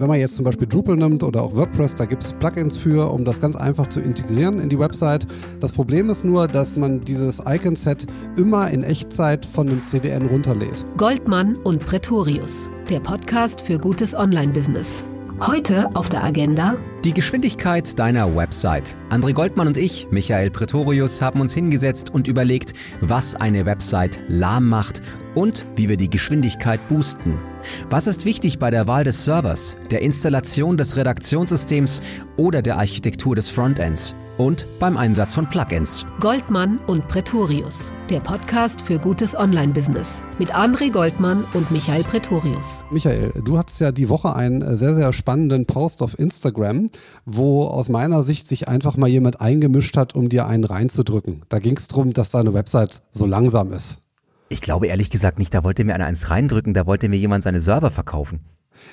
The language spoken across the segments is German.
wenn man jetzt zum Beispiel Drupal nimmt oder auch WordPress, da gibt es Plugins für, um das ganz einfach zu integrieren in die Website. Das Problem ist nur, dass man dieses Icon-Set immer in Echtzeit von dem CDN runterlädt. Goldmann und Pretorius, der Podcast für gutes Online-Business. Heute auf der Agenda die Geschwindigkeit deiner Website. André Goldmann und ich, Michael Pretorius, haben uns hingesetzt und überlegt, was eine Website lahm macht und wie wir die Geschwindigkeit boosten. Was ist wichtig bei der Wahl des Servers, der Installation des Redaktionssystems oder der Architektur des Frontends? Und beim Einsatz von Plugins. Goldmann und Pretorius, der Podcast für gutes Online-Business mit André Goldmann und Michael Pretorius. Michael, du hattest ja die Woche einen sehr, sehr spannenden Post auf Instagram, wo aus meiner Sicht sich einfach mal jemand eingemischt hat, um dir einen reinzudrücken. Da ging es darum, dass deine Website so langsam ist. Ich glaube ehrlich gesagt nicht, da wollte mir einer eins reindrücken, da wollte mir jemand seine Server verkaufen.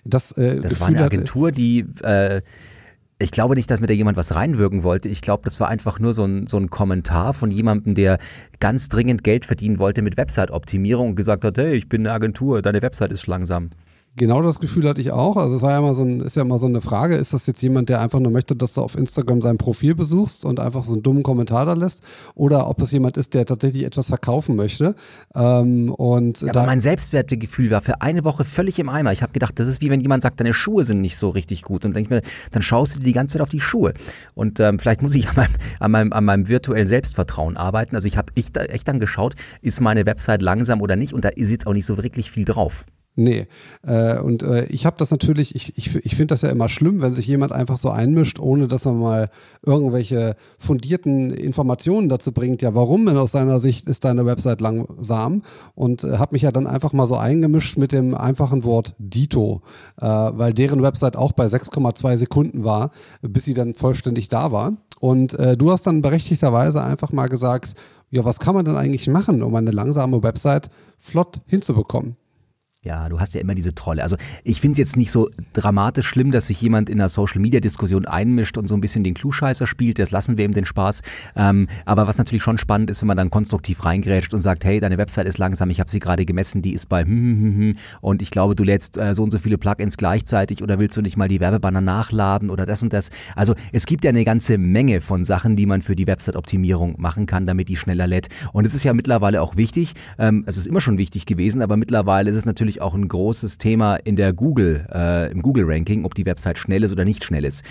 Das, äh, das war eine Agentur, die äh, ich glaube nicht, dass mir da jemand was reinwirken wollte. Ich glaube, das war einfach nur so ein, so ein Kommentar von jemandem, der ganz dringend Geld verdienen wollte mit Website-Optimierung und gesagt hat, hey, ich bin eine Agentur, deine Website ist langsam. Genau das Gefühl hatte ich auch. Also es war ja immer so ein, ist ja immer so eine Frage, ist das jetzt jemand, der einfach nur möchte, dass du auf Instagram sein Profil besuchst und einfach so einen dummen Kommentar da lässt? Oder ob es jemand ist, der tatsächlich etwas verkaufen möchte. Ähm, und ja, aber mein Selbstwertgefühl war für eine Woche völlig im Eimer. Ich habe gedacht, das ist wie wenn jemand sagt, deine Schuhe sind nicht so richtig gut. Und dann, mir, dann schaust du dir die ganze Zeit auf die Schuhe. Und ähm, vielleicht muss ich an meinem, an, meinem, an meinem virtuellen Selbstvertrauen arbeiten. Also ich habe echt, echt dann geschaut, ist meine Website langsam oder nicht? Und da ist jetzt auch nicht so wirklich viel drauf. Nee. Äh, und äh, ich habe das natürlich, ich, ich, ich finde das ja immer schlimm, wenn sich jemand einfach so einmischt, ohne dass man mal irgendwelche fundierten Informationen dazu bringt. Ja, warum denn aus seiner Sicht ist deine Website langsam? Und äh, habe mich ja dann einfach mal so eingemischt mit dem einfachen Wort Dito, äh, weil deren Website auch bei 6,2 Sekunden war, bis sie dann vollständig da war. Und äh, du hast dann berechtigterweise einfach mal gesagt, ja, was kann man denn eigentlich machen, um eine langsame Website flott hinzubekommen? Ja, du hast ja immer diese Trolle. Also ich finde es jetzt nicht so dramatisch schlimm, dass sich jemand in einer Social-Media-Diskussion einmischt und so ein bisschen den Klugscheißer spielt. Das lassen wir ihm den Spaß. Ähm, aber was natürlich schon spannend ist, wenn man dann konstruktiv reingrätscht und sagt, hey, deine Website ist langsam, ich habe sie gerade gemessen, die ist bei hm, hm, hm, und ich glaube, du lädst äh, so und so viele Plugins gleichzeitig oder willst du nicht mal die Werbebanner nachladen oder das und das. Also es gibt ja eine ganze Menge von Sachen, die man für die Website-Optimierung machen kann, damit die schneller lädt. Und es ist ja mittlerweile auch wichtig, ähm, es ist immer schon wichtig gewesen, aber mittlerweile ist es natürlich natürlich auch ein großes Thema in der Google, äh, im Google-Ranking, ob die Website schnell ist oder nicht schnell ist.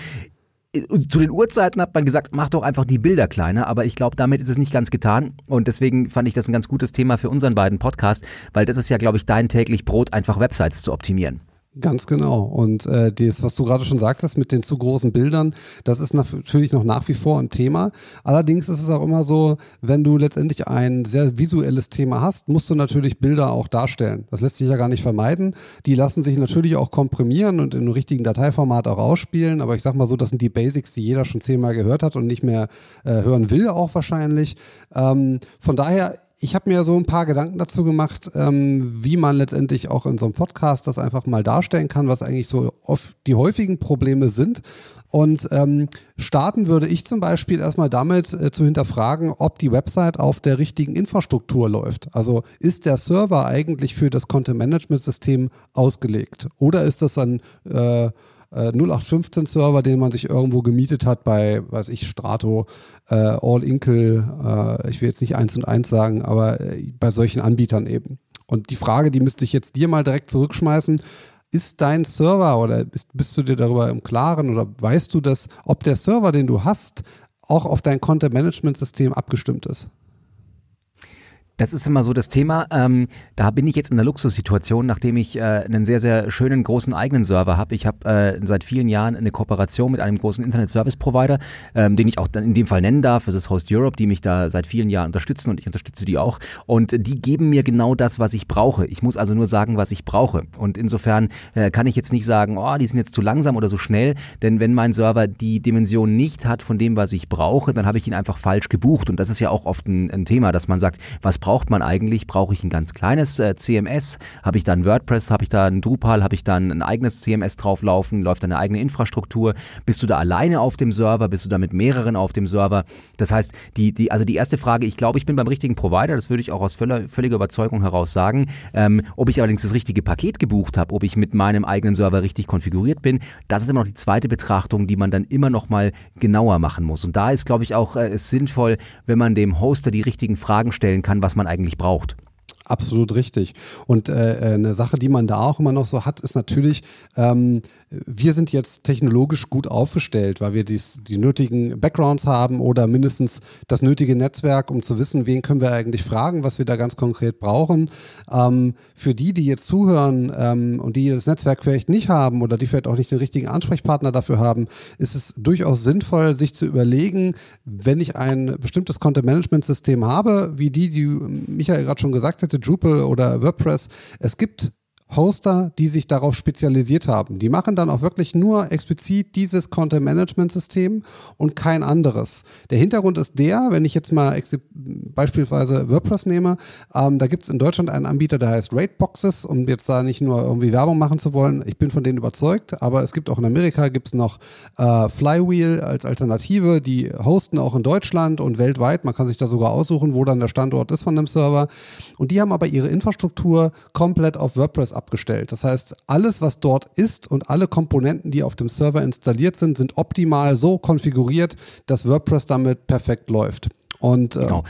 Zu den Uhrzeiten hat man gesagt, mach doch einfach die Bilder kleiner, aber ich glaube, damit ist es nicht ganz getan. Und deswegen fand ich das ein ganz gutes Thema für unseren beiden Podcast, weil das ist ja, glaube ich, dein täglich Brot, einfach Websites zu optimieren. Ganz genau. Und äh, das, was du gerade schon sagtest mit den zu großen Bildern, das ist natürlich noch nach wie vor ein Thema. Allerdings ist es auch immer so, wenn du letztendlich ein sehr visuelles Thema hast, musst du natürlich Bilder auch darstellen. Das lässt sich ja gar nicht vermeiden. Die lassen sich natürlich auch komprimieren und in einem richtigen Dateiformat auch ausspielen. Aber ich sag mal so, das sind die Basics, die jeder schon zehnmal gehört hat und nicht mehr äh, hören will, auch wahrscheinlich. Ähm, von daher ich habe mir so ein paar Gedanken dazu gemacht, ähm, wie man letztendlich auch in so einem Podcast das einfach mal darstellen kann, was eigentlich so oft die häufigen Probleme sind. Und ähm, starten würde ich zum Beispiel erstmal damit äh, zu hinterfragen, ob die Website auf der richtigen Infrastruktur läuft. Also ist der Server eigentlich für das Content-Management-System ausgelegt? Oder ist das ein äh, 0815-Server, äh, den man sich irgendwo gemietet hat bei, weiß ich, Strato, äh, All Inkle, äh, ich will jetzt nicht eins und eins sagen, aber äh, bei solchen Anbietern eben. Und die Frage, die müsste ich jetzt dir mal direkt zurückschmeißen. Ist dein Server oder bist, bist du dir darüber im Klaren oder weißt du, dass, ob der Server, den du hast, auch auf dein Content-Management-System abgestimmt ist? Das ist immer so das Thema. Ähm, da bin ich jetzt in der Luxussituation, nachdem ich äh, einen sehr, sehr schönen großen eigenen Server habe. Ich habe äh, seit vielen Jahren eine Kooperation mit einem großen Internet-Service-Provider, ähm, den ich auch dann in dem Fall nennen darf. Das ist Host Europe, die mich da seit vielen Jahren unterstützen und ich unterstütze die auch. Und die geben mir genau das, was ich brauche. Ich muss also nur sagen, was ich brauche. Und insofern äh, kann ich jetzt nicht sagen, oh, die sind jetzt zu langsam oder so schnell. Denn wenn mein Server die Dimension nicht hat von dem, was ich brauche, dann habe ich ihn einfach falsch gebucht. Und das ist ja auch oft ein, ein Thema, dass man sagt, was braucht man eigentlich? Brauche ich ein ganz kleines äh, CMS? Habe ich da ein WordPress? Habe ich da ein Drupal? Habe ich da ein eigenes CMS drauflaufen? Läuft da eine eigene Infrastruktur? Bist du da alleine auf dem Server? Bist du da mit mehreren auf dem Server? Das heißt, die, die, also die erste Frage, ich glaube, ich bin beim richtigen Provider, das würde ich auch aus völler, völliger Überzeugung heraus sagen. Ähm, ob ich allerdings das richtige Paket gebucht habe, ob ich mit meinem eigenen Server richtig konfiguriert bin, das ist immer noch die zweite Betrachtung, die man dann immer noch mal genauer machen muss. Und da ist, glaube ich, auch äh, sinnvoll, wenn man dem Hoster die richtigen Fragen stellen kann, was man eigentlich braucht. Absolut richtig. Und äh, äh, eine Sache, die man da auch immer noch so hat, ist natürlich, ähm, wir sind jetzt technologisch gut aufgestellt, weil wir dies, die nötigen Backgrounds haben oder mindestens das nötige Netzwerk, um zu wissen, wen können wir eigentlich fragen, was wir da ganz konkret brauchen. Ähm, für die, die jetzt zuhören ähm, und die das Netzwerk vielleicht nicht haben oder die vielleicht auch nicht den richtigen Ansprechpartner dafür haben, ist es durchaus sinnvoll, sich zu überlegen, wenn ich ein bestimmtes Content-Management-System habe, wie die, die Michael gerade schon gesagt hatte, Drupal oder WordPress. Es gibt Hoster, die sich darauf spezialisiert haben. Die machen dann auch wirklich nur explizit dieses Content Management System und kein anderes. Der Hintergrund ist der, wenn ich jetzt mal beispielsweise WordPress nehme, ähm, da gibt es in Deutschland einen Anbieter, der heißt Rateboxes, um jetzt da nicht nur irgendwie Werbung machen zu wollen. Ich bin von denen überzeugt, aber es gibt auch in Amerika gibt es noch äh, Flywheel als Alternative, die hosten auch in Deutschland und weltweit. Man kann sich da sogar aussuchen, wo dann der Standort ist von dem Server. Und die haben aber ihre Infrastruktur komplett auf WordPress abgestellt. Das heißt, alles, was dort ist und alle Komponenten, die auf dem Server installiert sind, sind optimal so konfiguriert, dass WordPress damit perfekt läuft. Und äh, genau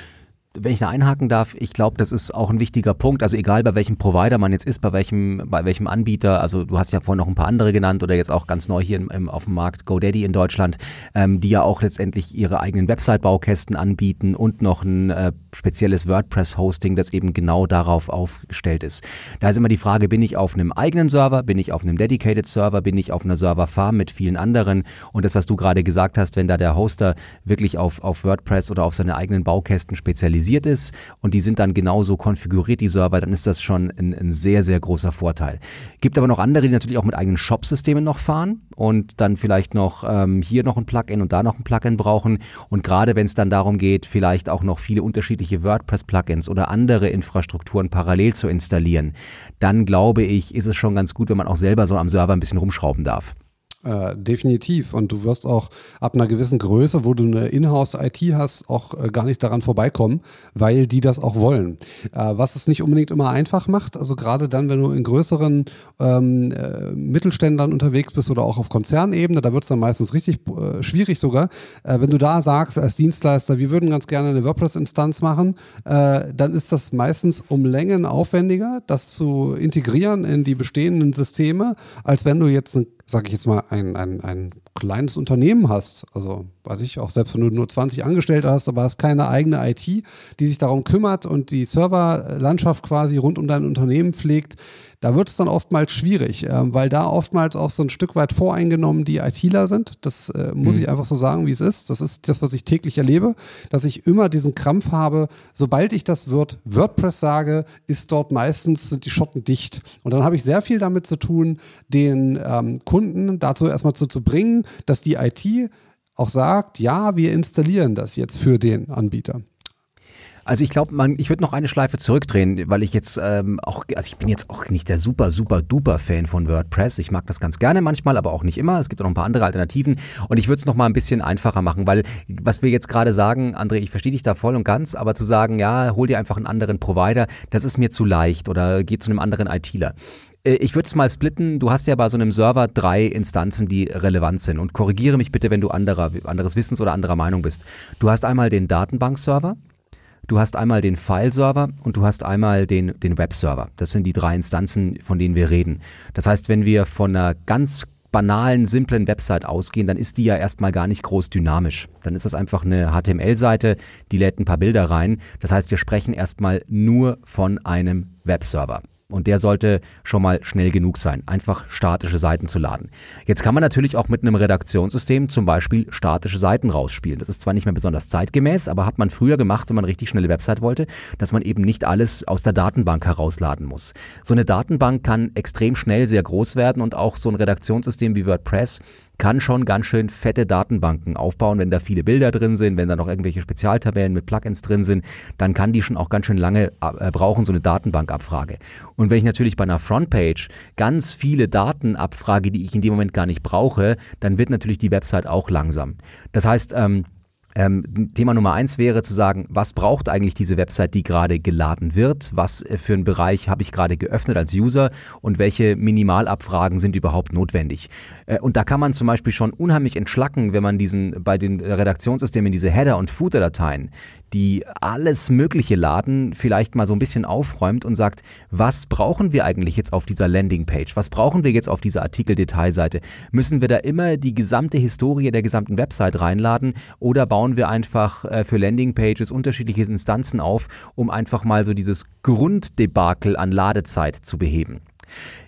wenn ich da einhaken darf, ich glaube, das ist auch ein wichtiger Punkt. Also egal bei welchem Provider man jetzt ist, bei welchem, bei welchem Anbieter, also du hast ja vorhin noch ein paar andere genannt oder jetzt auch ganz neu hier im, im, auf dem Markt GoDaddy in Deutschland, ähm, die ja auch letztendlich ihre eigenen Website-Baukästen anbieten und noch ein äh, spezielles WordPress-Hosting, das eben genau darauf aufgestellt ist. Da ist immer die Frage, bin ich auf einem eigenen Server, bin ich auf einem Dedicated Server, bin ich auf einer Server-Farm mit vielen anderen und das, was du gerade gesagt hast, wenn da der Hoster wirklich auf, auf WordPress oder auf seine eigenen Baukästen spezialisiert spezialisiert ist und die sind dann genauso konfiguriert, die Server, dann ist das schon ein, ein sehr, sehr großer Vorteil. Gibt aber noch andere, die natürlich auch mit eigenen Shop-Systemen noch fahren und dann vielleicht noch ähm, hier noch ein Plugin und da noch ein Plugin brauchen. Und gerade wenn es dann darum geht, vielleicht auch noch viele unterschiedliche WordPress-Plugins oder andere Infrastrukturen parallel zu installieren, dann glaube ich, ist es schon ganz gut, wenn man auch selber so am Server ein bisschen rumschrauben darf. Äh, definitiv. Und du wirst auch ab einer gewissen Größe, wo du eine Inhouse-IT hast, auch äh, gar nicht daran vorbeikommen, weil die das auch wollen. Äh, was es nicht unbedingt immer einfach macht, also gerade dann, wenn du in größeren ähm, äh, Mittelständern unterwegs bist oder auch auf Konzernebene, da wird es dann meistens richtig äh, schwierig sogar. wenn du da sagst als Dienstleister, wir würden ganz gerne eine WordPress-Instanz machen, dann ist das meistens um Längen aufwendiger, das zu integrieren in die bestehenden Systeme, als wenn du jetzt ein sage ich jetzt mal, ein, ein, ein kleines Unternehmen hast, also weiß ich auch, selbst wenn du nur 20 Angestellte hast, aber hast keine eigene IT, die sich darum kümmert und die Serverlandschaft quasi rund um dein Unternehmen pflegt, da wird es dann oftmals schwierig, äh, weil da oftmals auch so ein Stück weit voreingenommen die ITler sind. Das äh, muss mhm. ich einfach so sagen, wie es ist. Das ist das, was ich täglich erlebe, dass ich immer diesen Krampf habe, sobald ich das Wort WordPress sage, ist dort meistens sind die Schotten dicht. Und dann habe ich sehr viel damit zu tun, den ähm, Kunden dazu erstmal zu, zu bringen, dass die IT auch sagt, ja, wir installieren das jetzt für den Anbieter. Also ich glaube, ich würde noch eine Schleife zurückdrehen, weil ich jetzt ähm, auch, also ich bin jetzt auch nicht der super, super, duper Fan von WordPress. Ich mag das ganz gerne manchmal, aber auch nicht immer. Es gibt auch noch ein paar andere Alternativen und ich würde es noch mal ein bisschen einfacher machen, weil was wir jetzt gerade sagen, André, ich verstehe dich da voll und ganz, aber zu sagen, ja, hol dir einfach einen anderen Provider, das ist mir zu leicht oder geh zu einem anderen ITler ich würde es mal splitten. Du hast ja bei so einem Server drei Instanzen, die relevant sind. Und korrigiere mich bitte, wenn du anderer, anderes Wissens oder anderer Meinung bist. Du hast einmal den Datenbankserver, Du hast einmal den File-Server und du hast einmal den, den Web-Server. Das sind die drei Instanzen, von denen wir reden. Das heißt, wenn wir von einer ganz banalen, simplen Website ausgehen, dann ist die ja erstmal gar nicht groß dynamisch. Dann ist das einfach eine HTML-Seite, die lädt ein paar Bilder rein. Das heißt, wir sprechen erstmal nur von einem Webserver. Und der sollte schon mal schnell genug sein, einfach statische Seiten zu laden. Jetzt kann man natürlich auch mit einem Redaktionssystem zum Beispiel statische Seiten rausspielen. Das ist zwar nicht mehr besonders zeitgemäß, aber hat man früher gemacht, wenn man richtig schnelle Website wollte, dass man eben nicht alles aus der Datenbank herausladen muss. So eine Datenbank kann extrem schnell sehr groß werden und auch so ein Redaktionssystem wie WordPress kann schon ganz schön fette Datenbanken aufbauen, wenn da viele Bilder drin sind, wenn da noch irgendwelche Spezialtabellen mit Plugins drin sind, dann kann die schon auch ganz schön lange äh, brauchen, so eine Datenbankabfrage. Und wenn ich natürlich bei einer Frontpage ganz viele Daten abfrage, die ich in dem Moment gar nicht brauche, dann wird natürlich die Website auch langsam. Das heißt, ähm, ähm, Thema Nummer eins wäre zu sagen, was braucht eigentlich diese Website, die gerade geladen wird? Was äh, für einen Bereich habe ich gerade geöffnet als User und welche Minimalabfragen sind überhaupt notwendig? Äh, und da kann man zum Beispiel schon unheimlich entschlacken, wenn man diesen bei den Redaktionssystemen diese Header- und Footer-Dateien, die alles Mögliche laden, vielleicht mal so ein bisschen aufräumt und sagt, was brauchen wir eigentlich jetzt auf dieser Landingpage? Was brauchen wir jetzt auf dieser Artikeldetailseite? Müssen wir da immer die gesamte Historie der gesamten Website reinladen oder bauen wir einfach äh, für Landingpages unterschiedliche Instanzen auf, um einfach mal so dieses Grunddebakel an Ladezeit zu beheben?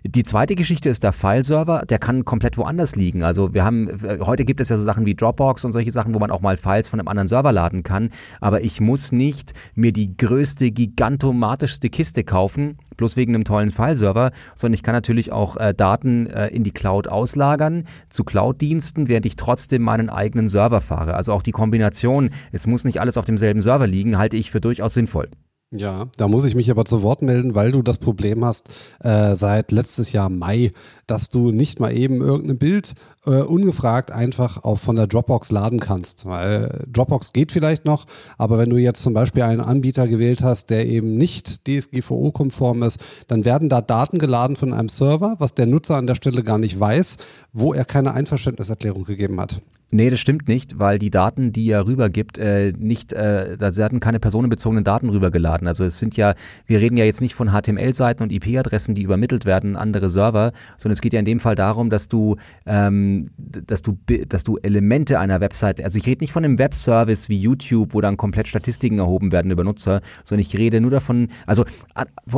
Die zweite Geschichte ist der Fileserver, der kann komplett woanders liegen. Also wir haben, heute gibt es ja so Sachen wie Dropbox und solche Sachen, wo man auch mal Files von einem anderen Server laden kann. Aber ich muss nicht mir die größte, gigantomatischste Kiste kaufen, bloß wegen einem tollen Fileserver, sondern ich kann natürlich auch äh, Daten äh, in die Cloud auslagern zu Cloud-Diensten, während ich trotzdem meinen eigenen Server fahre. Also auch die Kombination, es muss nicht alles auf demselben Server liegen, halte ich für durchaus sinnvoll. Ja, da muss ich mich aber zu Wort melden, weil du das Problem hast äh, seit letztes Jahr Mai, dass du nicht mal eben irgendein Bild äh, ungefragt einfach auch von der Dropbox laden kannst. Weil Dropbox geht vielleicht noch, aber wenn du jetzt zum Beispiel einen Anbieter gewählt hast, der eben nicht DSGVO-konform ist, dann werden da Daten geladen von einem Server, was der Nutzer an der Stelle gar nicht weiß, wo er keine Einverständniserklärung gegeben hat. Nee, das stimmt nicht, weil die Daten, die er rübergibt, äh, nicht, äh, da werden keine personenbezogenen Daten rübergeladen. Also es sind ja, wir reden ja jetzt nicht von HTML-Seiten und IP-Adressen, die übermittelt werden an andere Server, sondern es geht ja in dem Fall darum, dass du, ähm, dass du, dass du Elemente einer Website, also ich rede nicht von einem Webservice wie YouTube, wo dann komplett Statistiken erhoben werden über Nutzer, sondern ich rede nur davon, also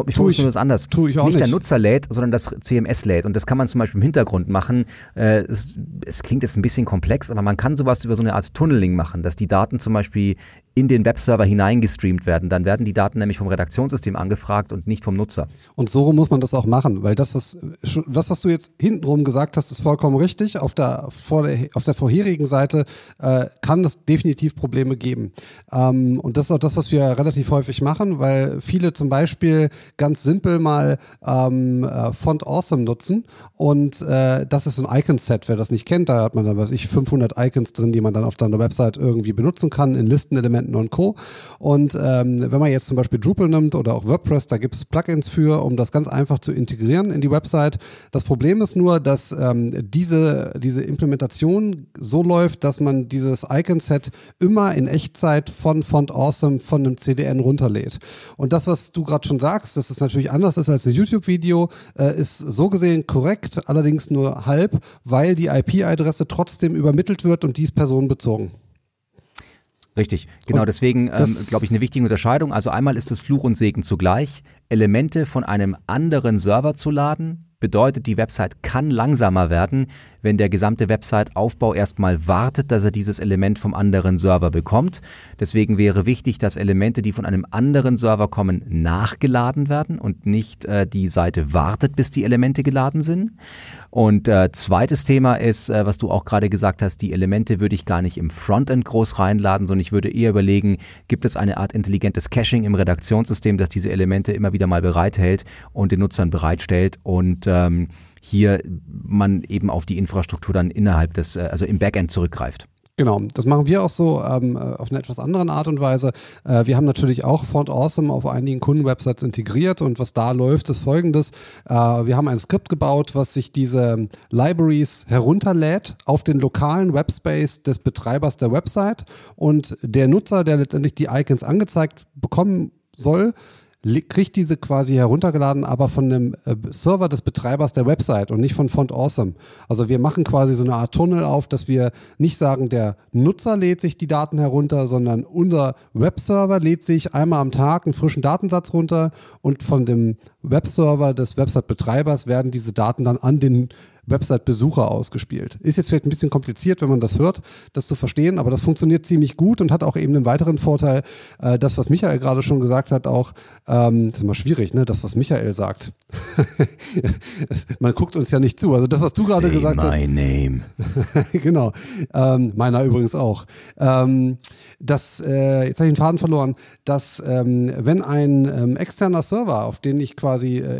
ich formuliere das anders. Tu ich auch nicht, nicht der Nutzer lädt, sondern das CMS lädt und das kann man zum Beispiel im Hintergrund machen. Äh, es, es klingt jetzt ein bisschen komplex, aber aber man kann sowas über so eine Art Tunneling machen, dass die Daten zum Beispiel in den Webserver hineingestreamt werden. Dann werden die Daten nämlich vom Redaktionssystem angefragt und nicht vom Nutzer. Und so muss man das auch machen, weil das, was, das, was du jetzt hintenrum gesagt hast, ist vollkommen richtig. Auf der, vor der, auf der vorherigen Seite äh, kann es definitiv Probleme geben. Ähm, und das ist auch das, was wir relativ häufig machen, weil viele zum Beispiel ganz simpel mal ähm, äh, Font Awesome nutzen. Und äh, das ist ein Icon-Set. Wer das nicht kennt, da hat man dann, weiß ich, 500 Icons drin, die man dann auf deiner Website irgendwie benutzen kann in Listenelementen Elementen und Co. Und ähm, wenn man jetzt zum Beispiel Drupal nimmt oder auch WordPress, da gibt es Plugins für, um das ganz einfach zu integrieren in die Website. Das Problem ist nur, dass ähm, diese, diese Implementation so läuft, dass man dieses Icon-Set immer in Echtzeit von Font Awesome von einem CDN runterlädt. Und das, was du gerade schon sagst, dass es natürlich anders ist als ein YouTube-Video, äh, ist so gesehen korrekt, allerdings nur halb, weil die IP-Adresse trotzdem übermittelt wird und die ist personenbezogen. Richtig, genau. Und deswegen ähm, glaube ich eine wichtige Unterscheidung. Also einmal ist es Fluch und Segen zugleich, Elemente von einem anderen Server zu laden, bedeutet, die Website kann langsamer werden, wenn der gesamte Website-Aufbau erstmal wartet, dass er dieses Element vom anderen Server bekommt. Deswegen wäre wichtig, dass Elemente, die von einem anderen Server kommen, nachgeladen werden und nicht äh, die Seite wartet, bis die Elemente geladen sind. Und äh, zweites Thema ist, äh, was du auch gerade gesagt hast, die Elemente würde ich gar nicht im Frontend groß reinladen, sondern ich würde eher überlegen, gibt es eine Art intelligentes Caching im Redaktionssystem, das diese Elemente immer wieder mal bereithält und den Nutzern bereitstellt und ähm, hier man eben auf die Infrastruktur dann innerhalb des, äh, also im Backend zurückgreift. Genau, das machen wir auch so ähm, äh, auf eine etwas anderen Art und Weise. Äh, wir haben natürlich auch Font Awesome auf einigen Kundenwebsites integriert und was da läuft, ist folgendes. Äh, wir haben ein Skript gebaut, was sich diese Libraries herunterlädt auf den lokalen Webspace des Betreibers der Website und der Nutzer, der letztendlich die Icons angezeigt bekommen soll, kriegt diese quasi heruntergeladen, aber von dem äh, Server des Betreibers der Website und nicht von Font Awesome. Also wir machen quasi so eine Art Tunnel auf, dass wir nicht sagen, der Nutzer lädt sich die Daten herunter, sondern unser Webserver lädt sich einmal am Tag einen frischen Datensatz runter und von dem Webserver des Website-Betreibers werden diese Daten dann an den Website-Besucher ausgespielt. Ist jetzt vielleicht ein bisschen kompliziert, wenn man das hört, das zu verstehen, aber das funktioniert ziemlich gut und hat auch eben einen weiteren Vorteil, äh, das, was Michael gerade schon gesagt hat, auch, ähm, das ist immer schwierig, ne, das, was Michael sagt. man guckt uns ja nicht zu. Also das, was du gerade gesagt my hast. My name. genau. Ähm, meiner übrigens auch. Ähm, dass, äh, jetzt habe ich den Faden verloren, dass ähm, wenn ein ähm, externer Server, auf den ich quasi äh,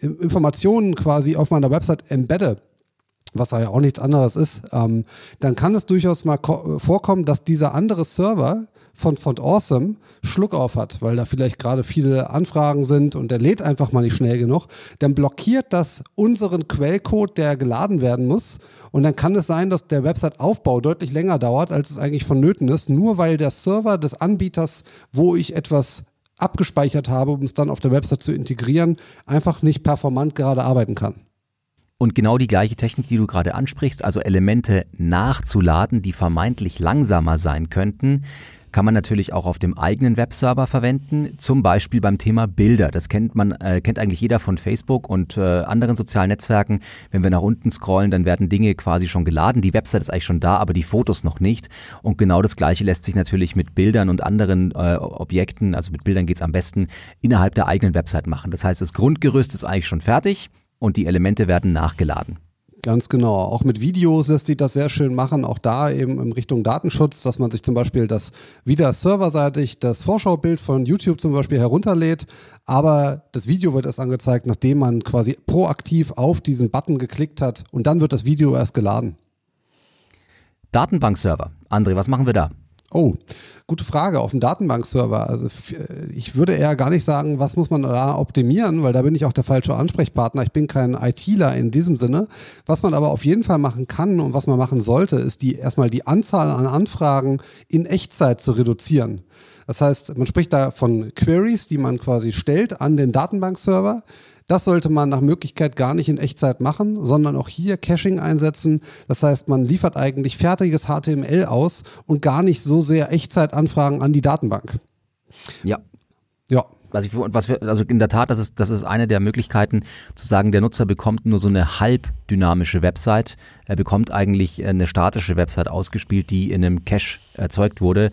Informationen quasi auf meiner Website embedde, was ja auch nichts anderes ist, ähm, dann kann es durchaus mal vorkommen, dass dieser andere Server von Font Awesome Schluck auf hat, weil da vielleicht gerade viele Anfragen sind und der lädt einfach mal nicht schnell genug, dann blockiert das unseren Quellcode, der geladen werden muss. Und dann kann es sein, dass der Website-Aufbau deutlich länger dauert, als es eigentlich vonnöten ist, nur weil der Server des Anbieters, wo ich etwas abgespeichert habe, um es dann auf der Website zu integrieren, einfach nicht performant gerade arbeiten kann. Und genau die gleiche Technik, die du gerade ansprichst, also Elemente nachzuladen, die vermeintlich langsamer sein könnten, kann man natürlich auch auf dem eigenen Webserver verwenden, zum Beispiel beim Thema Bilder. Das kennt man, äh, kennt eigentlich jeder von Facebook und äh, anderen sozialen Netzwerken. Wenn wir nach unten scrollen, dann werden Dinge quasi schon geladen. Die Website ist eigentlich schon da, aber die Fotos noch nicht. Und genau das Gleiche lässt sich natürlich mit Bildern und anderen äh, Objekten, also mit Bildern geht's am besten, innerhalb der eigenen Website machen. Das heißt, das Grundgerüst ist eigentlich schon fertig und die Elemente werden nachgeladen. Ganz genau. Auch mit Videos lässt sich das sehr schön machen. Auch da eben in Richtung Datenschutz, dass man sich zum Beispiel das wieder serverseitig das Vorschaubild von YouTube zum Beispiel herunterlädt. Aber das Video wird erst angezeigt, nachdem man quasi proaktiv auf diesen Button geklickt hat. Und dann wird das Video erst geladen. Datenbankserver. André, was machen wir da? Oh, gute Frage. Auf dem Datenbankserver. Also ich würde eher gar nicht sagen, was muss man da optimieren, weil da bin ich auch der falsche Ansprechpartner. Ich bin kein ITler in diesem Sinne. Was man aber auf jeden Fall machen kann und was man machen sollte, ist die erstmal die Anzahl an Anfragen in Echtzeit zu reduzieren. Das heißt, man spricht da von Queries, die man quasi stellt an den Datenbankserver. Das sollte man nach Möglichkeit gar nicht in Echtzeit machen, sondern auch hier Caching einsetzen. Das heißt, man liefert eigentlich fertiges HTML aus und gar nicht so sehr Echtzeitanfragen an die Datenbank. Ja. Ja. Was, ich, was wir, also in der Tat, das ist, das ist eine der Möglichkeiten, zu sagen, der Nutzer bekommt nur so eine halbdynamische Website. Er bekommt eigentlich eine statische Website ausgespielt, die in einem Cache erzeugt wurde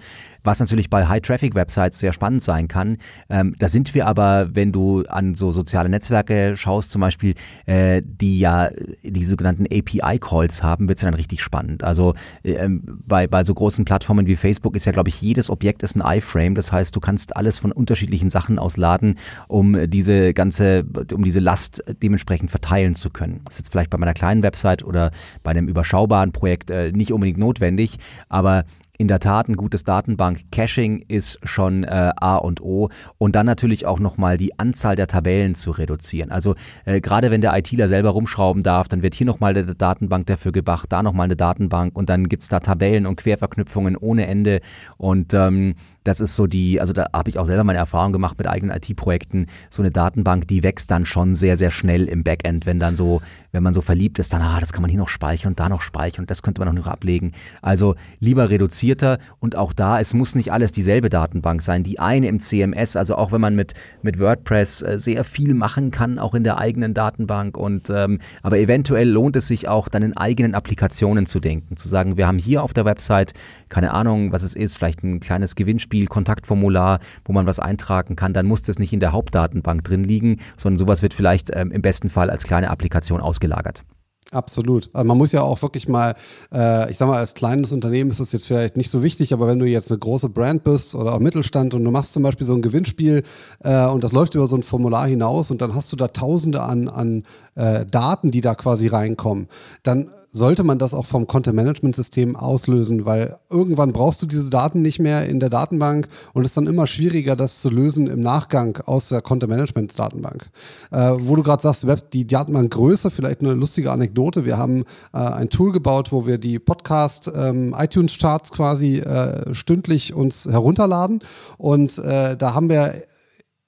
was natürlich bei High-Traffic-Websites sehr spannend sein kann. Ähm, da sind wir aber, wenn du an so soziale Netzwerke schaust, zum Beispiel, äh, die ja die sogenannten API-Calls haben, wird es dann richtig spannend. Also äh, bei, bei so großen Plattformen wie Facebook ist ja, glaube ich, jedes Objekt ist ein iFrame. Das heißt, du kannst alles von unterschiedlichen Sachen ausladen, um diese ganze, um diese Last dementsprechend verteilen zu können. Das ist jetzt vielleicht bei meiner kleinen Website oder bei einem überschaubaren Projekt äh, nicht unbedingt notwendig, aber in der Tat ein gutes Datenbank-Caching ist schon äh, A und O und dann natürlich auch nochmal die Anzahl der Tabellen zu reduzieren. Also äh, gerade wenn der ITler selber rumschrauben darf, dann wird hier nochmal eine Datenbank dafür gebracht, da nochmal eine Datenbank und dann gibt's da Tabellen und Querverknüpfungen ohne Ende und ähm, das ist so die, also da habe ich auch selber meine Erfahrung gemacht mit eigenen IT-Projekten, so eine Datenbank, die wächst dann schon sehr, sehr schnell im Backend, wenn dann so, wenn man so verliebt ist, dann, ah, das kann man hier noch speichern und da noch speichern und das könnte man noch ablegen. Also lieber reduzierter und auch da, es muss nicht alles dieselbe Datenbank sein. Die eine im CMS, also auch wenn man mit, mit WordPress äh, sehr viel machen kann, auch in der eigenen Datenbank und ähm, aber eventuell lohnt es sich auch dann in eigenen Applikationen zu denken, zu sagen, wir haben hier auf der Website, keine Ahnung, was es ist, vielleicht ein kleines Gewinnspiel Beispiel Kontaktformular, wo man was eintragen kann, dann muss das nicht in der Hauptdatenbank drin liegen, sondern sowas wird vielleicht ähm, im besten Fall als kleine Applikation ausgelagert. Absolut. Also man muss ja auch wirklich mal, äh, ich sag mal, als kleines Unternehmen ist das jetzt vielleicht nicht so wichtig, aber wenn du jetzt eine große Brand bist oder auch Mittelstand und du machst zum Beispiel so ein Gewinnspiel äh, und das läuft über so ein Formular hinaus und dann hast du da Tausende an, an äh, Daten, die da quasi reinkommen, dann sollte man das auch vom Content-Management-System auslösen, weil irgendwann brauchst du diese Daten nicht mehr in der Datenbank und es ist dann immer schwieriger, das zu lösen im Nachgang aus der Content-Management-Datenbank. Äh, wo du gerade sagst, die Datenbankgröße, vielleicht eine lustige Anekdote. Wir haben äh, ein Tool gebaut, wo wir die Podcast ähm, iTunes-Charts quasi äh, stündlich uns herunterladen und äh, da haben wir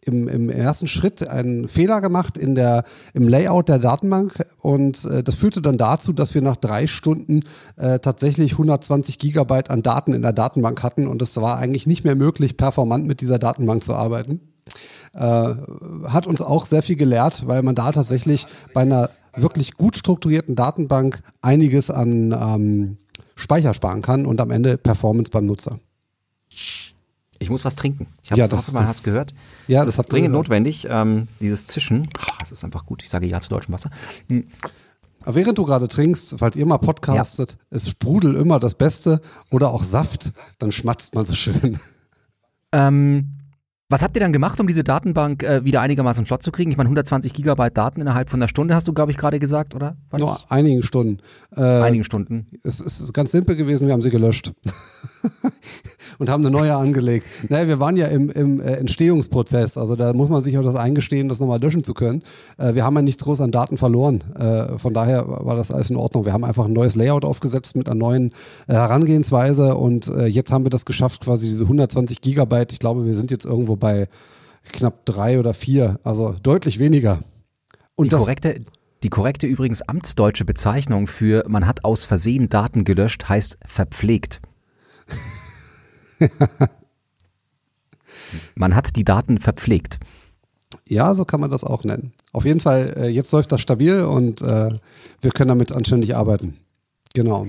im, im ersten Schritt einen Fehler gemacht in der, im Layout der Datenbank und äh, das führte dann dazu, dass wir nach drei Stunden äh, tatsächlich 120 Gigabyte an Daten in der Datenbank hatten und es war eigentlich nicht mehr möglich, performant mit dieser Datenbank zu arbeiten. Äh, hat uns auch sehr viel gelehrt, weil man da tatsächlich bei einer wirklich gut strukturierten Datenbank einiges an ähm, Speicher sparen kann und am Ende Performance beim Nutzer. Ich muss was trinken. Ich habe ja, das, hoffe, man hat es gehört. Ja, das, das ist dringend notwendig. Ähm, dieses Zischen, oh, das ist einfach gut. Ich sage ja zu deutschem Wasser. Hm. Während du gerade trinkst, falls ihr mal podcastet, ja. es sprudelt immer das Beste oder auch Saft, dann schmatzt man so schön. Ähm, was habt ihr dann gemacht, um diese Datenbank äh, wieder einigermaßen flott zu kriegen? Ich meine, 120 Gigabyte Daten innerhalb von einer Stunde hast du, glaube ich, gerade gesagt, oder? Was? Nur einigen Stunden. Äh, einigen Stunden. Es, es, ist ganz simpel gewesen, wir haben sie gelöscht. und haben eine neue angelegt. Naja, wir waren ja im, im äh, Entstehungsprozess, also da muss man sich auch das eingestehen, das nochmal löschen zu können. Äh, wir haben ja nichts groß an Daten verloren. Äh, von daher war das alles in Ordnung. Wir haben einfach ein neues Layout aufgesetzt mit einer neuen Herangehensweise und jetzt haben wir das geschafft, quasi diese 120 Gigabyte. Ich glaube, wir sind jetzt irgendwo bei knapp drei oder vier, also deutlich weniger. Und die korrekte, die korrekte übrigens amtsdeutsche Bezeichnung für man hat aus Versehen Daten gelöscht heißt verpflegt. man hat die Daten verpflegt. Ja, so kann man das auch nennen. Auf jeden Fall, äh, jetzt läuft das stabil und äh, wir können damit anständig arbeiten. Genau.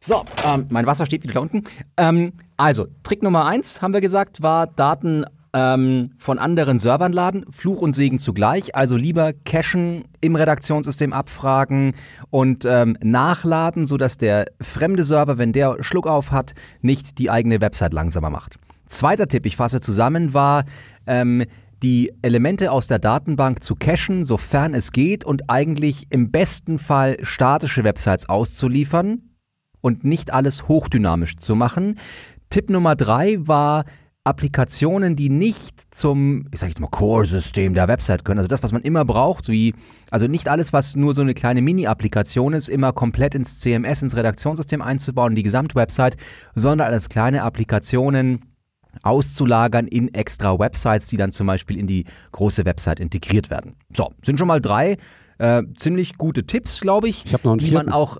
So, ähm, mein Wasser steht wieder da unten. Ähm, also, Trick Nummer eins, haben wir gesagt, war Daten ähm, von anderen Servern laden. Fluch und Segen zugleich. Also lieber cachen, im Redaktionssystem abfragen und ähm, nachladen, sodass der fremde Server, wenn der Schluck auf hat, nicht die eigene Website langsamer macht. Zweiter Tipp, ich fasse zusammen, war, ähm, die Elemente aus der Datenbank zu cachen, sofern es geht, und eigentlich im besten Fall statische Websites auszuliefern und nicht alles hochdynamisch zu machen. Tipp Nummer drei war, Applikationen, die nicht zum, ich sage jetzt mal, Core-System der Website können, also das, was man immer braucht, wie, also nicht alles, was nur so eine kleine Mini-Applikation ist, immer komplett ins CMS, ins Redaktionssystem einzubauen, die Gesamtwebsite, sondern als kleine Applikationen auszulagern in extra Websites, die dann zum Beispiel in die große Website integriert werden. So, sind schon mal drei äh, ziemlich gute Tipps, glaube ich, ich die man auch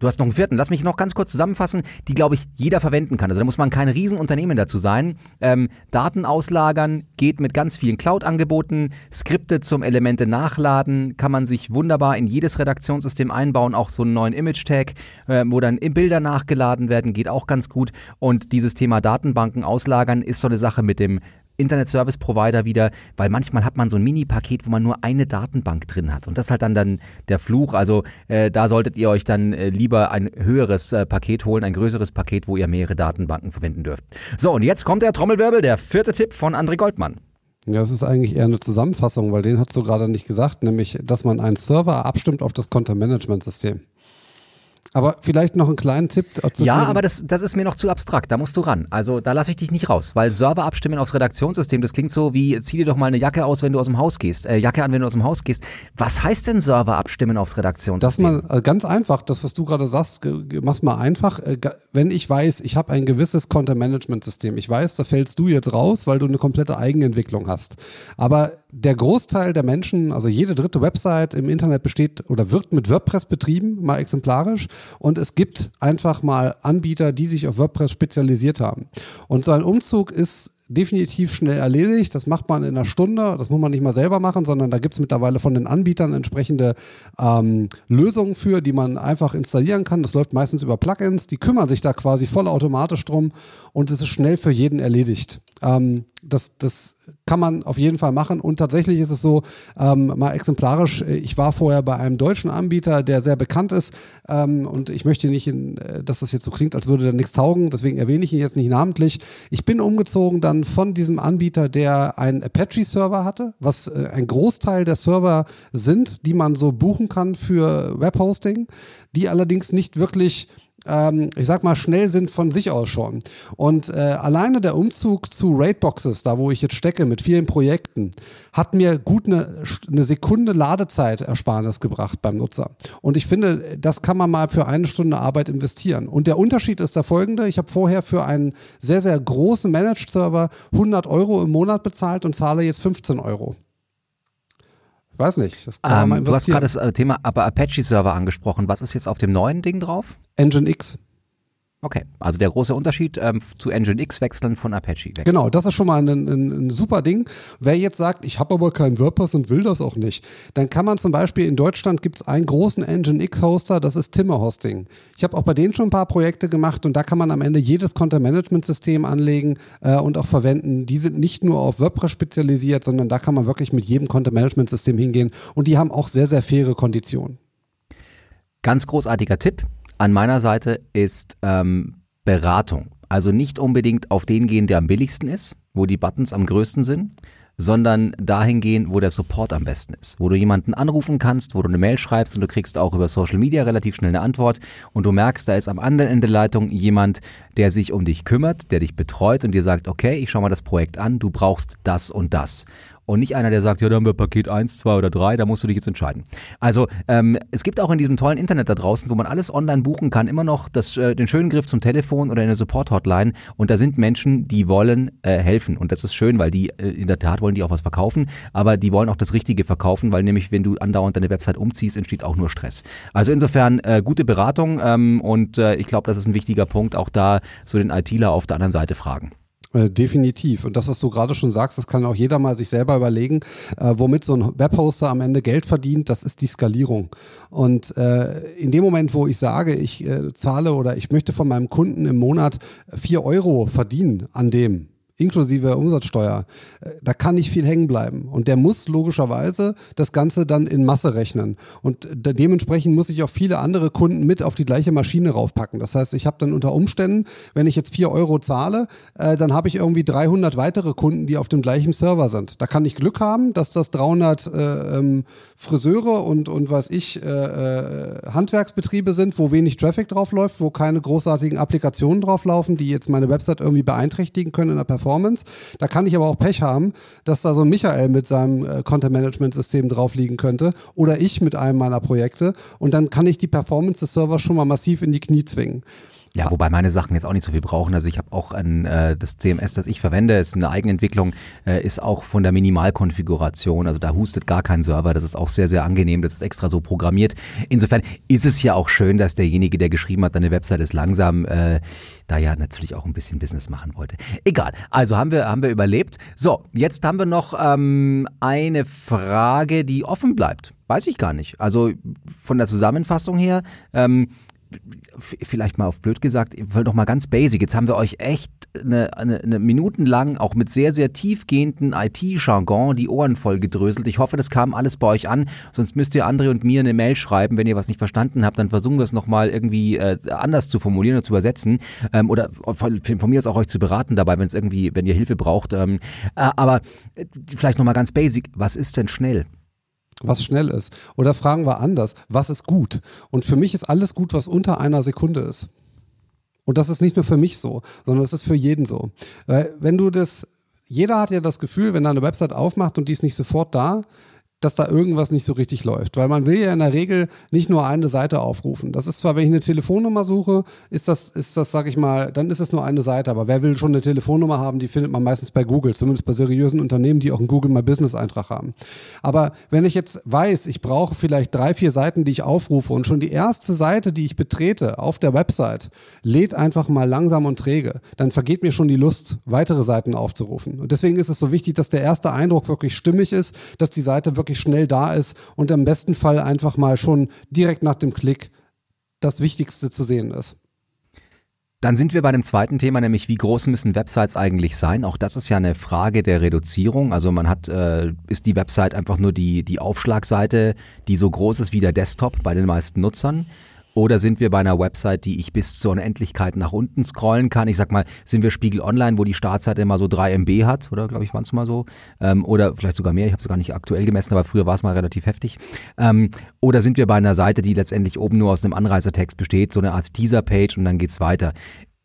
Du hast noch einen vierten. Lass mich noch ganz kurz zusammenfassen, die, glaube ich, jeder verwenden kann. Also da muss man kein Riesenunternehmen dazu sein. Ähm, Daten auslagern geht mit ganz vielen Cloud-Angeboten. Skripte zum Elemente nachladen kann man sich wunderbar in jedes Redaktionssystem einbauen. Auch so einen neuen Image-Tag, äh, wo dann Bilder nachgeladen werden, geht auch ganz gut. Und dieses Thema Datenbanken auslagern ist so eine Sache mit dem Internet Service Provider wieder, weil manchmal hat man so ein Mini-Paket, wo man nur eine Datenbank drin hat. Und das ist halt dann, dann der Fluch. Also äh, da solltet ihr euch dann äh, lieber ein höheres äh, Paket holen, ein größeres Paket, wo ihr mehrere Datenbanken verwenden dürft. So, und jetzt kommt der Trommelwirbel, der vierte Tipp von André Goldmann. Ja, das ist eigentlich eher eine Zusammenfassung, weil den hast du gerade nicht gesagt, nämlich, dass man einen Server abstimmt auf das Content-Management-System. Aber vielleicht noch einen kleinen Tipp. Zu ja, aber das, das ist mir noch zu abstrakt. Da musst du ran. Also da lasse ich dich nicht raus, weil Server abstimmen aufs Redaktionssystem, das klingt so wie, zieh dir doch mal eine Jacke aus, wenn du aus dem Haus gehst. Äh, Jacke an, wenn du aus dem Haus gehst. Was heißt denn Server abstimmen aufs Redaktionssystem? Das mal also ganz einfach. Das, was du gerade sagst, mach's mal einfach. Äh, wenn ich weiß, ich habe ein gewisses Content-Management-System. Ich weiß, da fällst du jetzt raus, weil du eine komplette Eigenentwicklung hast. Aber der Großteil der Menschen, also jede dritte Website im Internet besteht oder wird mit WordPress betrieben, mal exemplarisch. Und es gibt einfach mal Anbieter, die sich auf WordPress spezialisiert haben. Und so ein Umzug ist definitiv schnell erledigt. Das macht man in einer Stunde. Das muss man nicht mal selber machen, sondern da gibt es mittlerweile von den Anbietern entsprechende ähm, Lösungen für, die man einfach installieren kann. Das läuft meistens über Plugins. Die kümmern sich da quasi vollautomatisch drum und es ist schnell für jeden erledigt. Ähm, das, das kann man auf jeden Fall machen. Und tatsächlich ist es so, ähm, mal exemplarisch, äh, ich war vorher bei einem deutschen Anbieter, der sehr bekannt ist. Ähm, und ich möchte nicht, in, äh, dass das jetzt so klingt, als würde der nichts taugen. Deswegen erwähne ich ihn jetzt nicht namentlich. Ich bin umgezogen dann von diesem Anbieter, der einen Apache-Server hatte, was äh, ein Großteil der Server sind, die man so buchen kann für Webhosting, die allerdings nicht wirklich ähm, ich sag mal, schnell sind von sich aus schon. Und äh, alleine der Umzug zu Raidboxes, da wo ich jetzt stecke mit vielen Projekten, hat mir gut eine, eine Sekunde Ladezeit Ersparnis gebracht beim Nutzer. Und ich finde, das kann man mal für eine Stunde Arbeit investieren. Und der Unterschied ist der folgende. Ich habe vorher für einen sehr, sehr großen Managed-Server 100 Euro im Monat bezahlt und zahle jetzt 15 Euro. Ich weiß nicht. Das kann ähm, man mal. Du hast gerade das äh, Thema Apache-Server angesprochen. Was ist jetzt auf dem neuen Ding drauf? Engine X. Okay, also der große Unterschied ähm, zu Engine X wechseln von Apache weg. Genau, das ist schon mal ein, ein, ein super Ding. Wer jetzt sagt, ich habe aber keinen WordPress und will das auch nicht, dann kann man zum Beispiel in Deutschland gibt es einen großen Engine X Hoster, das ist Timmer Hosting. Ich habe auch bei denen schon ein paar Projekte gemacht und da kann man am Ende jedes Content Management System anlegen äh, und auch verwenden. Die sind nicht nur auf WordPress spezialisiert, sondern da kann man wirklich mit jedem Content Management System hingehen und die haben auch sehr, sehr faire Konditionen. Ganz großartiger Tipp an meiner Seite ist ähm, Beratung. Also nicht unbedingt auf den gehen, der am billigsten ist, wo die Buttons am größten sind, sondern dahin gehen, wo der Support am besten ist. Wo du jemanden anrufen kannst, wo du eine Mail schreibst und du kriegst auch über Social Media relativ schnell eine Antwort und du merkst, da ist am anderen Ende der Leitung jemand, der sich um dich kümmert, der dich betreut und dir sagt, okay, ich schau mal das Projekt an, du brauchst das und das und nicht einer, der sagt, ja, da haben wir Paket 1, 2 oder 3, da musst du dich jetzt entscheiden. Also ähm, es gibt auch in diesem tollen Internet da draußen, wo man alles online buchen kann, immer noch das, äh, den schönen Griff zum Telefon oder eine Support-Hotline und da sind Menschen, die wollen äh, helfen und das ist schön, weil die äh, in der Tat wollen die auch was verkaufen, aber die wollen auch das Richtige verkaufen, weil nämlich wenn du andauernd deine Website umziehst, entsteht auch nur Stress. Also insofern äh, gute Beratung ähm, und äh, ich glaube, das ist ein wichtiger Punkt, auch da so den ITler auf der anderen Seite fragen. Äh, definitiv. Und das, was du gerade schon sagst, das kann auch jeder mal sich selber überlegen, äh, womit so ein Webhoster am Ende Geld verdient, das ist die Skalierung. Und äh, in dem Moment, wo ich sage, ich äh, zahle oder ich möchte von meinem Kunden im Monat vier Euro verdienen an dem, inklusive Umsatzsteuer, äh, da kann nicht viel hängen bleiben. Und der muss logischerweise das Ganze dann in Masse rechnen. Und dementsprechend muss ich auch viele andere Kunden mit auf die gleiche Maschine raufpacken. Das heißt, ich habe dann unter Umständen, wenn ich jetzt vier Euro zahle, äh, dann habe ich irgendwie 300 weitere Kunden, die auf dem gleichen Server sind. Da kann ich Glück haben, dass das 300 äh, ähm, Friseure und, und was ich, äh, äh, Handwerksbetriebe sind, wo wenig Traffic drauf läuft, wo keine großartigen Applikationen drauf laufen, die jetzt meine Website irgendwie beeinträchtigen können in der Performance Performance. Da kann ich aber auch Pech haben, dass da so ein Michael mit seinem äh, Content-Management-System drauf liegen könnte oder ich mit einem meiner Projekte und dann kann ich die Performance des Servers schon mal massiv in die Knie zwingen. Ja, wobei meine Sachen jetzt auch nicht so viel brauchen. Also ich habe auch ein, äh, das CMS, das ich verwende, ist eine Eigenentwicklung, äh, ist auch von der Minimalkonfiguration. Also da hustet gar kein Server. Das ist auch sehr, sehr angenehm. Das ist extra so programmiert. Insofern ist es ja auch schön, dass derjenige, der geschrieben hat, deine Website ist langsam, äh, da ja natürlich auch ein bisschen Business machen wollte. Egal. Also haben wir, haben wir überlebt. So, jetzt haben wir noch ähm, eine Frage, die offen bleibt. Weiß ich gar nicht. Also von der Zusammenfassung her, ähm, vielleicht mal auf blöd gesagt, doch mal ganz basic. Jetzt haben wir euch echt eine, eine, eine minutenlang auch mit sehr, sehr tiefgehenden IT-Jargon die Ohren voll gedröselt. Ich hoffe, das kam alles bei euch an. Sonst müsst ihr André und mir eine Mail schreiben, wenn ihr was nicht verstanden habt. Dann versuchen wir es nochmal irgendwie äh, anders zu formulieren und zu übersetzen. Ähm, oder von, von, mir aus auch euch zu beraten dabei, wenn es irgendwie, wenn ihr Hilfe braucht. Ähm, äh, aber äh, vielleicht nochmal ganz basic. Was ist denn schnell? Was schnell ist. Oder fragen wir anders, was ist gut? Und für mich ist alles gut, was unter einer Sekunde ist. Und das ist nicht nur für mich so, sondern das ist für jeden so. Weil wenn du das, jeder hat ja das Gefühl, wenn er eine Website aufmacht und die ist nicht sofort da, dass da irgendwas nicht so richtig läuft. Weil man will ja in der Regel nicht nur eine Seite aufrufen. Das ist zwar, wenn ich eine Telefonnummer suche, ist das, ist das, sag ich mal, dann ist es nur eine Seite. Aber wer will schon eine Telefonnummer haben, die findet man meistens bei Google, zumindest bei seriösen Unternehmen, die auch einen Google My Business Eintrag haben. Aber wenn ich jetzt weiß, ich brauche vielleicht drei, vier Seiten, die ich aufrufe und schon die erste Seite, die ich betrete auf der Website, lädt einfach mal langsam und träge, dann vergeht mir schon die Lust, weitere Seiten aufzurufen. Und deswegen ist es so wichtig, dass der erste Eindruck wirklich stimmig ist, dass die Seite wirklich wirklich schnell da ist und im besten Fall einfach mal schon direkt nach dem Klick das Wichtigste zu sehen ist. Dann sind wir bei dem zweiten Thema, nämlich wie groß müssen Websites eigentlich sein? Auch das ist ja eine Frage der Reduzierung. Also man hat, äh, ist die Website einfach nur die, die Aufschlagseite, die so groß ist wie der Desktop bei den meisten Nutzern? Oder sind wir bei einer Website, die ich bis zur Unendlichkeit nach unten scrollen kann? Ich sag mal, sind wir Spiegel Online, wo die Startzeit immer so 3 MB hat, oder glaube ich, waren es mal so? Ähm, oder vielleicht sogar mehr, ich habe es gar nicht aktuell gemessen, aber früher war es mal relativ heftig. Ähm, oder sind wir bei einer Seite, die letztendlich oben nur aus einem Anreisetext besteht, so eine Art Teaser-Page und dann geht's weiter?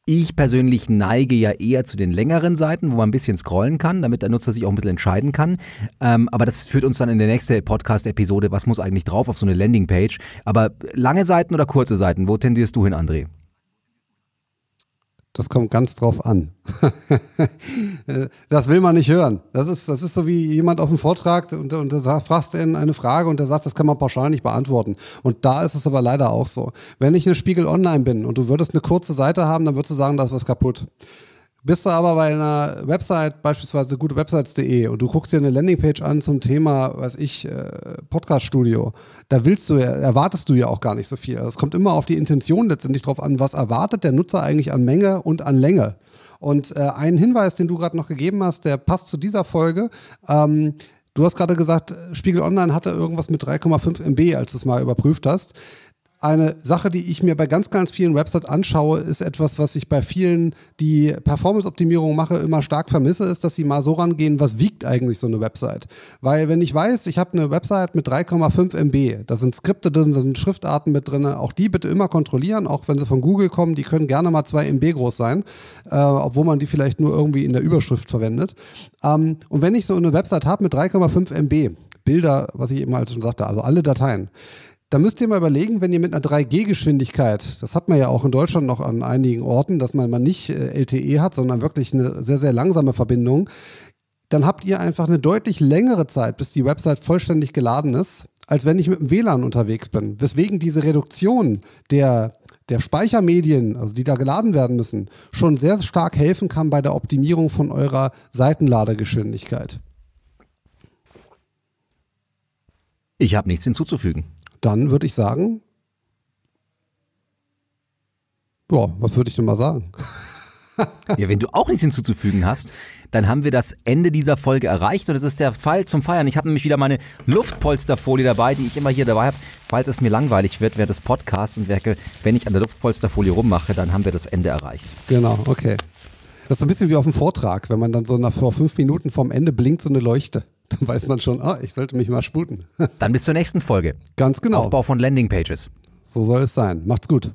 Ich persönlich neige ja eher zu den längeren Seiten, wo man ein bisschen scrollen kann, damit der Nutzer sich auch ein bisschen entscheiden kann. Ähm, aber das führt uns dann in der nächsten Podcast-Episode, was muss eigentlich drauf auf so eine Landingpage. Aber lange Seiten oder kurze Seiten, wo tendierst du hin, André? Das kommt ganz drauf an. das will man nicht hören. Das ist, das ist so wie jemand auf dem Vortrag und, und da fragst du eine Frage und der sagt, das kann man pauschal nicht beantworten. Und da ist es aber leider auch so. Wenn ich eine Spiegel Online bin und du würdest eine kurze Seite haben, dann würdest du sagen, da ist was kaputt. Bist du aber bei einer Website, beispielsweise gutewebsites.de, und du guckst dir eine Landingpage an zum Thema, weiß ich, äh, Podcast-Studio, da willst du, erwartest du ja auch gar nicht so viel. Es kommt immer auf die Intention letztendlich drauf an, was erwartet der Nutzer eigentlich an Menge und an Länge. Und äh, ein Hinweis, den du gerade noch gegeben hast, der passt zu dieser Folge. Ähm, Du hast gerade gesagt, Spiegel Online hatte irgendwas mit 3,5 MB, als du es mal überprüft hast eine Sache, die ich mir bei ganz, ganz vielen Websites anschaue, ist etwas, was ich bei vielen, die Performance-Optimierung mache, immer stark vermisse, ist, dass sie mal so rangehen, was wiegt eigentlich so eine Website. Weil wenn ich weiß, ich habe eine Website mit 3,5 MB, da sind Skripte drin, da sind Schriftarten mit drin, auch die bitte immer kontrollieren, auch wenn sie von Google kommen, die können gerne mal 2 MB groß sein, äh, obwohl man die vielleicht nur irgendwie in der Überschrift verwendet. Ähm, und wenn ich so eine Website habe mit 3,5 MB, Bilder, was ich eben halt schon sagte, also alle Dateien, da müsst ihr mal überlegen, wenn ihr mit einer 3G-Geschwindigkeit, das hat man ja auch in Deutschland noch an einigen Orten, dass man mal nicht äh, LTE hat, sondern wirklich eine sehr, sehr langsame Verbindung, dann habt ihr einfach eine deutlich längere Zeit, bis die Website vollständig geladen ist, als wenn ich mit dem WLAN unterwegs bin. Weswegen diese Reduktion der, der Speichermedien, also die da geladen werden müssen, schon sehr stark helfen kann bei der Optimierung von eurer Seitenladegeschwindigkeit. Ich habe nichts hinzuzufügen dann würde ich sagen, ja, was würde ich denn mal sagen? ja, wenn du auch nichts hinzuzufügen hast, dann haben wir das Ende dieser Folge erreicht und es ist der Fall zum Feiern. Ich habe nämlich wieder meine Luftpolsterfolie dabei, die ich immer hier dabei habe, falls es mir langweilig wird während des Podcasts und werke, wenn ich an der Luftpolsterfolie rummache, dann haben wir das Ende erreicht. Genau, okay. Das ist so ein bisschen wie auf dem Vortrag, wenn man dann so nach vor fünf Minuten vorm Ende blinkt so eine Leuchte. Dann weiß man schon, ah, ich sollte mich mal sputen. Dann bis zur nächsten Folge. Ganz genau. Aufbau von Landingpages. So soll es sein. Macht's gut.